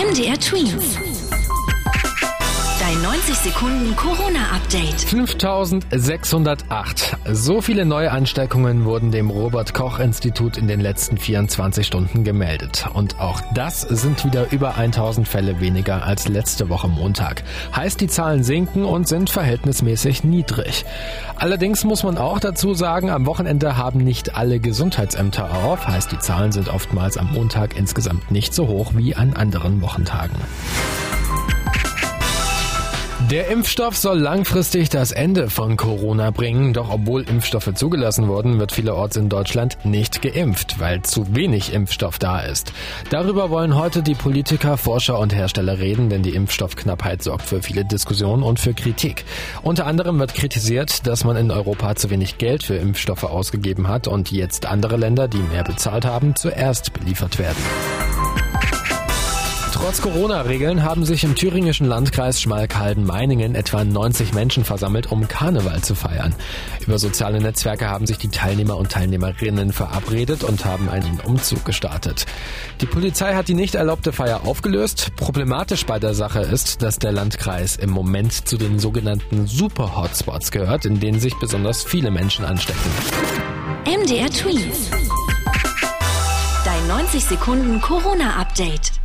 MDR Twins. Dein 90 Sekunden Corona-Update. 5608. So viele Neuansteckungen wurden dem Robert-Koch-Institut in den letzten 24 Stunden gemeldet. Und auch das sind wieder über 1000 Fälle weniger als letzte Woche Montag. Heißt, die Zahlen sinken und sind verhältnismäßig niedrig. Allerdings muss man auch dazu sagen, am Wochenende haben nicht alle Gesundheitsämter auf. Heißt, die Zahlen sind oftmals am Montag insgesamt nicht so hoch wie an anderen Wochentagen. Der Impfstoff soll langfristig das Ende von Corona bringen, doch obwohl Impfstoffe zugelassen wurden, wird vielerorts in Deutschland nicht geimpft, weil zu wenig Impfstoff da ist. Darüber wollen heute die Politiker, Forscher und Hersteller reden, denn die Impfstoffknappheit sorgt für viele Diskussionen und für Kritik. Unter anderem wird kritisiert, dass man in Europa zu wenig Geld für Impfstoffe ausgegeben hat und jetzt andere Länder, die mehr bezahlt haben, zuerst beliefert werden. Trotz Corona-Regeln haben sich im thüringischen Landkreis Schmalkalden-Meiningen etwa 90 Menschen versammelt, um Karneval zu feiern. Über soziale Netzwerke haben sich die Teilnehmer und Teilnehmerinnen verabredet und haben einen Umzug gestartet. Die Polizei hat die nicht erlaubte Feier aufgelöst. Problematisch bei der Sache ist, dass der Landkreis im Moment zu den sogenannten Super-Hotspots gehört, in denen sich besonders viele Menschen anstecken. MDR Twins. Dein 90 Sekunden Corona-Update.